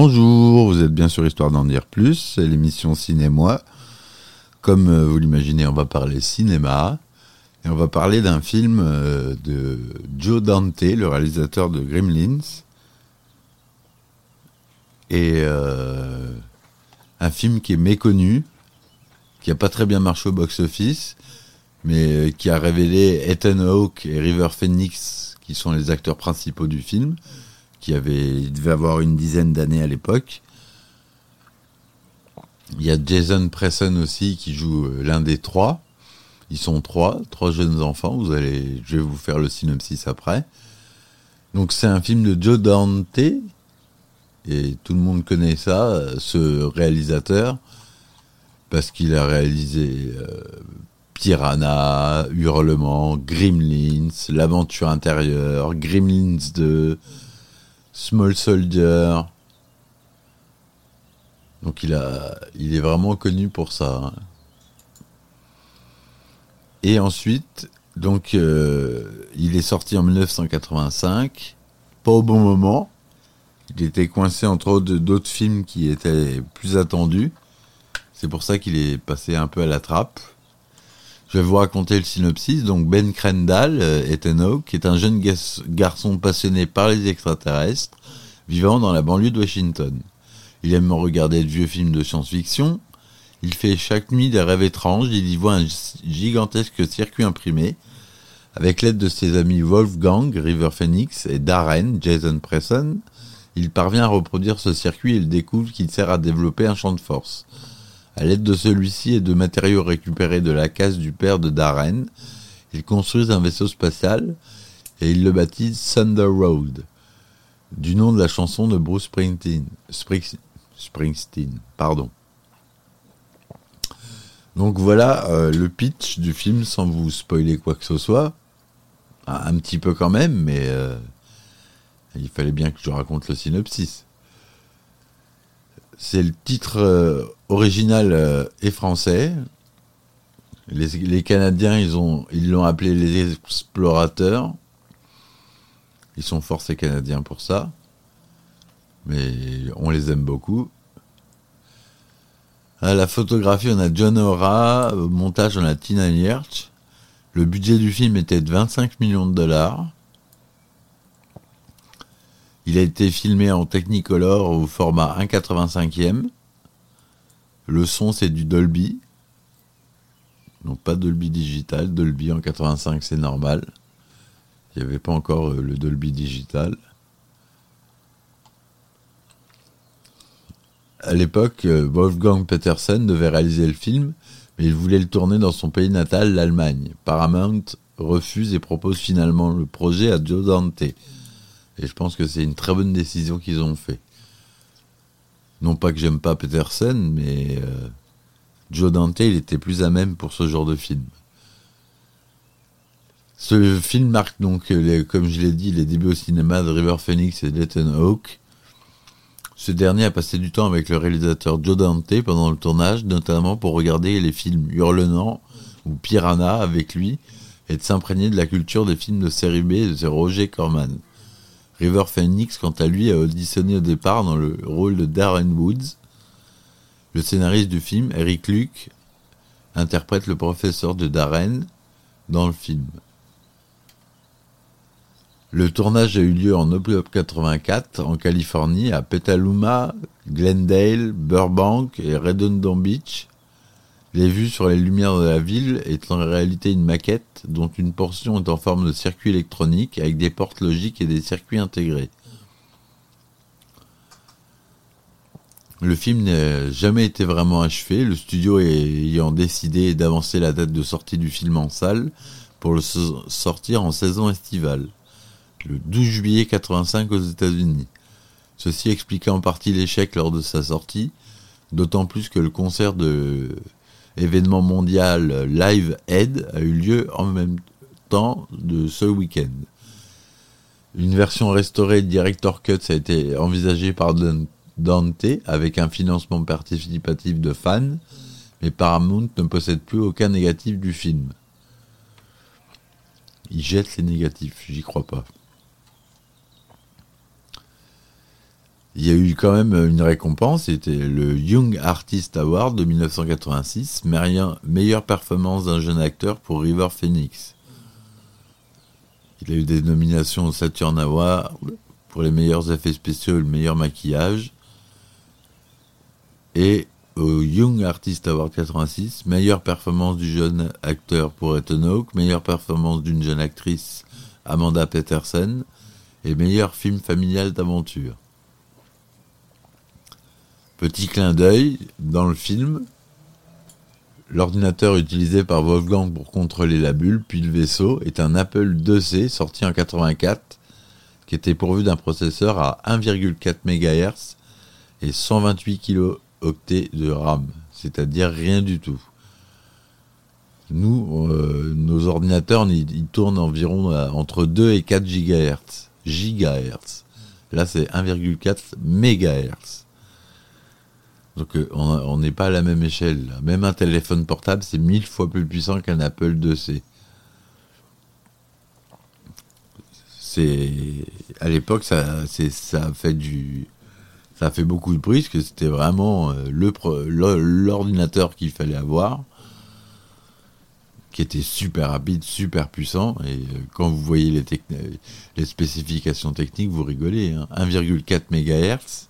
Bonjour, vous êtes bien sur Histoire d'en dire plus, c'est l'émission Ciné-moi. Comme euh, vous l'imaginez, on va parler cinéma. Et on va parler d'un film euh, de Joe Dante, le réalisateur de Gremlins. Et euh, un film qui est méconnu, qui n'a pas très bien marché au box-office, mais qui a révélé Ethan Hawke et River Phoenix, qui sont les acteurs principaux du film qui avait, il devait avoir une dizaine d'années à l'époque. Il y a Jason Presson aussi qui joue euh, l'un des trois. Ils sont trois, trois jeunes enfants. Vous allez, je vais vous faire le synopsis après. Donc c'est un film de Joe Dante et tout le monde connaît ça, ce réalisateur, parce qu'il a réalisé euh, Piranha, Hurlement, Gremlins, L'aventure intérieure, Gremlins 2, Small Soldier. Donc il, a, il est vraiment connu pour ça. Hein. Et ensuite, donc euh, il est sorti en 1985, pas au bon moment. Il était coincé entre d'autres films qui étaient plus attendus. C'est pour ça qu'il est passé un peu à la trappe. Je vais vous raconter le synopsis. Donc Ben Crendal, euh, Ethan Hawke, qui est un jeune garçon passionné par les extraterrestres, vivant dans la banlieue de Washington. Il aime regarder de vieux films de science-fiction. Il fait chaque nuit des rêves étranges. Il y voit un gigantesque circuit imprimé. Avec l'aide de ses amis Wolfgang, River Phoenix et Darren, Jason Presson, il parvient à reproduire ce circuit et il découvre qu'il sert à développer un champ de force. À l'aide de celui-ci et de matériaux récupérés de la case du père de Darren, ils construisent un vaisseau spatial et ils le baptisent Thunder Road, du nom de la chanson de Bruce Springsteen. Springsteen, pardon. Donc voilà euh, le pitch du film sans vous spoiler quoi que ce soit. Un, petit peu quand même, mais euh, il fallait bien que je raconte le synopsis. C'est le titre euh, original euh, et français. Les, Canadiens, ils ont, ils l'ont appelé les explorateurs. Ils sont forcés canadiens pour ça. Mais on les aime beaucoup. À la photographie, on a John Ora. Au montage, on a Tina Nierch. Le budget du film était de 25 millions de dollars. Il a été filmé en Technicolor au format 1,85e. Le son, c'est du Dolby. Donc pas Dolby digital. Dolby en 85, c'est normal. Il n'y avait pas encore euh, le Dolby digital. À l'époque, euh, Wolfgang Petersen devait réaliser le film, mais il voulait le tourner dans son pays natal, l'Allemagne. Paramount refuse et propose finalement le projet à Joe Dante. Et je pense que c'est une très bonne décision qu'ils ont fait. Non pas que j'aime pas Peterson, mais euh, Joe Dante, il était plus à même pour ce genre de film. Ce film marque donc, comme je l'ai dit, les débuts au cinéma de River Phoenix et d'Ethan Hawke. Ce dernier a passé du temps avec le réalisateur Joe Dante pendant le tournage, notamment pour regarder les films Hurlement ou Piranha avec lui et de s'imprégner de la culture des films de série B de Roger Corman. River Phoenix, quant à lui, a auditionné au départ dans le rôle de Darren Woods. Le scénariste du film, Eric Luke, interprète le professeur de Darren dans le film. Le tournage a eu lieu en octobre 84 en Californie, à Petaluma, Glendale, Burbank et Redondo Beach. Les vues sur les lumières de la ville est en réalité une maquette dont une portion est en forme de circuit électronique avec des portes logiques et des circuits intégrés. Le film n'a jamais été vraiment achevé, le studio ayant décidé d'avancer la date de sortie du film en salle pour le sortir en saison estivale, le 12 juillet 85 aux États-Unis. Ceci expliquait en partie l'échec lors de sa sortie, d'autant plus que le concert de événement mondial Live Aid a eu lieu en même temps de ce week-end. Une version restaurée Director Cut a été envisagée par Dante avec un financement participatif de fans, mais Paramount ne possède plus aucun négatif du film. Il jette les négatifs, j'y crois pas. Il y a eu quand même une récompense, c'était le Young Artist Award de 1986, meilleure, performance d'un jeune acteur pour River Phoenix. Il a eu des nominations au Saturn Award pour les meilleurs effets spéciaux et le meilleur maquillage. Et au Young Artist Award 86, meilleure performance du jeune acteur pour Ethan meilleure performance d'une jeune actrice Amanda Peterson et meilleur film familial d'aventure. Petit clin d'œil, dans le film, l'ordinateur utilisé par Wolfgang pour contrôler la bulle, puis le vaisseau, est un Apple IIc sorti en 84, qui était pourvu d'un processeur à 1,4 MHz et 128 kilooctets de RAM, c'est-à-dire rien du tout. Nous, euh, nos ordinateurs, ils, tournent environ euh, entre 2 et 4 GHz. Gigahertz. Là, c'est 1,4 MHz. Donc euh, on n'est pas à la même échelle. Même un téléphone portable, c'est mille fois plus puissant qu'un Apple IIc. C'est à l'époque ça, ça a fait ça fait beaucoup de bruit parce que c'était vraiment euh, l'ordinateur qu'il fallait avoir qui était super rapide, super puissant. Et euh, quand vous voyez les, les spécifications techniques, vous rigolez. 1,4 hein. MHz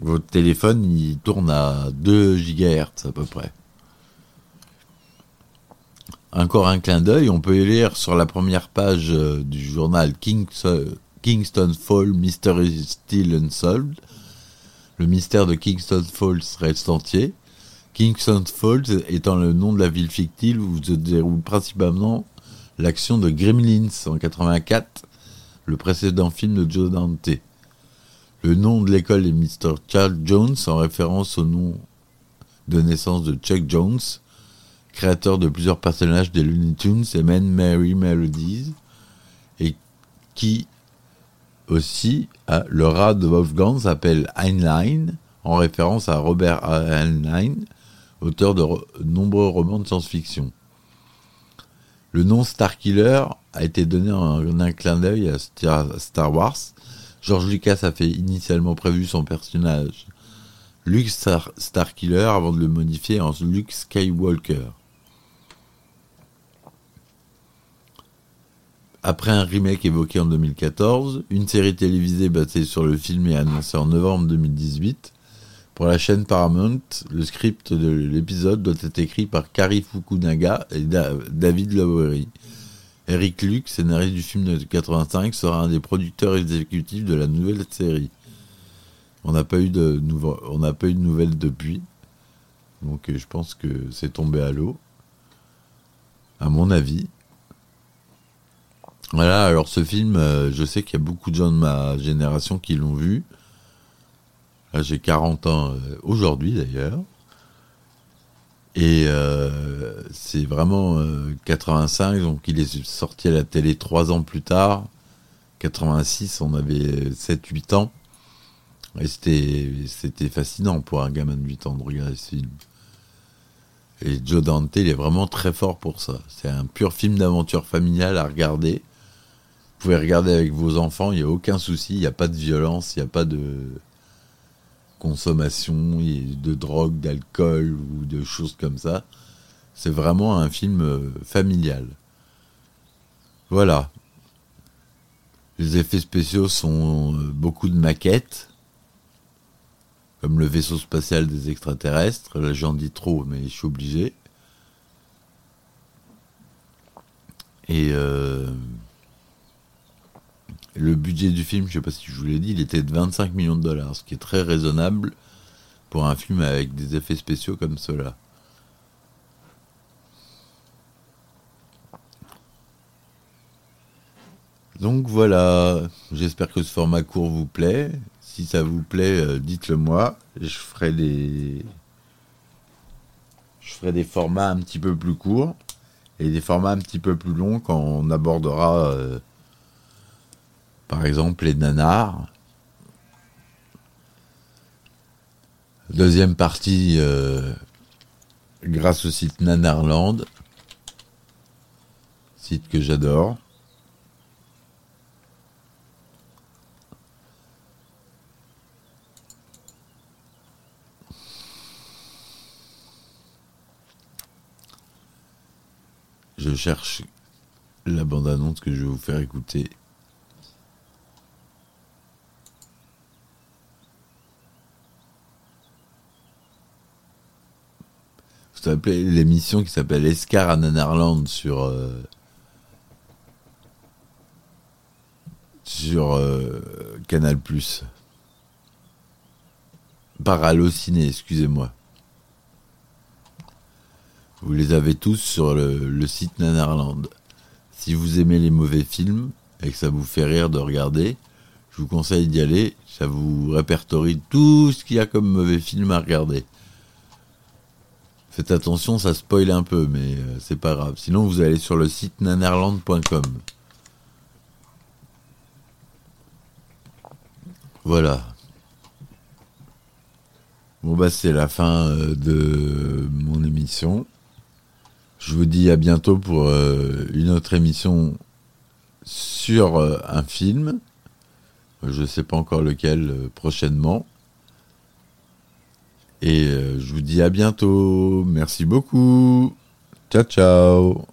votre téléphone, il tourne à 2 GHz à peu près. Encore un clin d'œil, on peut lire sur la première page euh, du journal Kingston Fall Mystery Still Unsolved. Le mystère de Kingston Falls reste entier. Kingston Falls étant le nom de la ville fictive où se déroule principalement l'action de Gremlins en 84, le précédent film de Joe Dante. Le nom de l'école est Mr. Charles Jones en référence au nom de naissance de Chuck Jones, créateur de plusieurs personnages des Looney Tunes et Men Mary Melodies, et qui aussi, le rat de Wolfgang s'appelle Heinlein, en référence à Robert Heinlein, auteur de nombreux romans de science-fiction. Le nom Starkiller a été donné en un clin d'œil à Star Wars, George Lucas a fait initialement prévu son personnage Luke Starkiller avant de le modifier en Luke Skywalker. Après un remake évoqué en 2014, une série télévisée basée sur le film est annoncée en novembre 2018. Pour la chaîne Paramount, le script de l'épisode doit être écrit par Kari Fukunaga et David Lowery. Eric Luke, scénariste du film de 85, sera un des producteurs exécutifs de la nouvelle série. On n'a pas eu de on n'a pas eu de nouvelles depuis, donc euh, je pense que c'est tombé à l'eau, à mon avis. Voilà, alors ce film, euh, je sais qu'il y a beaucoup de gens de ma génération qui l'ont vu. j'ai 40 ans euh, aujourd'hui d'ailleurs. Et euh, c'est vraiment 85, euh, donc il est sorti à la télé trois ans plus tard. 86, on avait 7-8 ans. Et c'était fascinant pour un gamin de 8 ans de regarder ce film. Et Joe Dante, il est vraiment très fort pour ça. C'est un pur film d'aventure familiale à regarder. Vous pouvez regarder avec vos enfants, il n'y a aucun souci, il n'y a pas de violence, il n'y a pas de consommation de drogue, d'alcool ou de choses comme ça. C'est vraiment un film euh, familial. Voilà. Les effets spéciaux sont euh, beaucoup de maquettes, comme le vaisseau spatial des extraterrestres. Là, j'en dis trop, mais je suis obligé. Et euh, le budget du film, je ne sais pas si je vous l'ai dit, il était de 25 millions de dollars, ce qui est très raisonnable pour un film avec des effets spéciaux comme cela. Donc voilà, j'espère que ce format court vous plaît. Si ça vous plaît, euh, dites-le moi. Je ferai des je ferai des formats un petit peu plus courts et des formats un petit peu plus longs quand on abordera euh, par exemple, les nanars. Deuxième partie, euh, grâce au site Nanarland, site que j'adore. Je cherche la bande-annonce que je vais vous faire écouter L'émission qui s'appelle Escar à Nanarland sur euh, sur euh, Canal Plus. Par Allociné, excusez-moi. Vous les avez tous sur le, site Nanarland. Si vous aimez les mauvais films et que ça vous fait rire de regarder, je vous conseille d'y aller. Ça vous répertorie tout ce qu'il y a comme mauvais film à regarder. Faites attention, ça spoil un peu, mais euh, c'est pas grave. Sinon, vous allez sur le site nanarland.com. Voilà. Bon bah c'est la fin euh, de mon émission. Je vous dis à bientôt pour euh, une autre émission sur un film. Je ne sais pas encore lequel prochainement. Et je vous dis à bientôt. Merci beaucoup. Ciao ciao.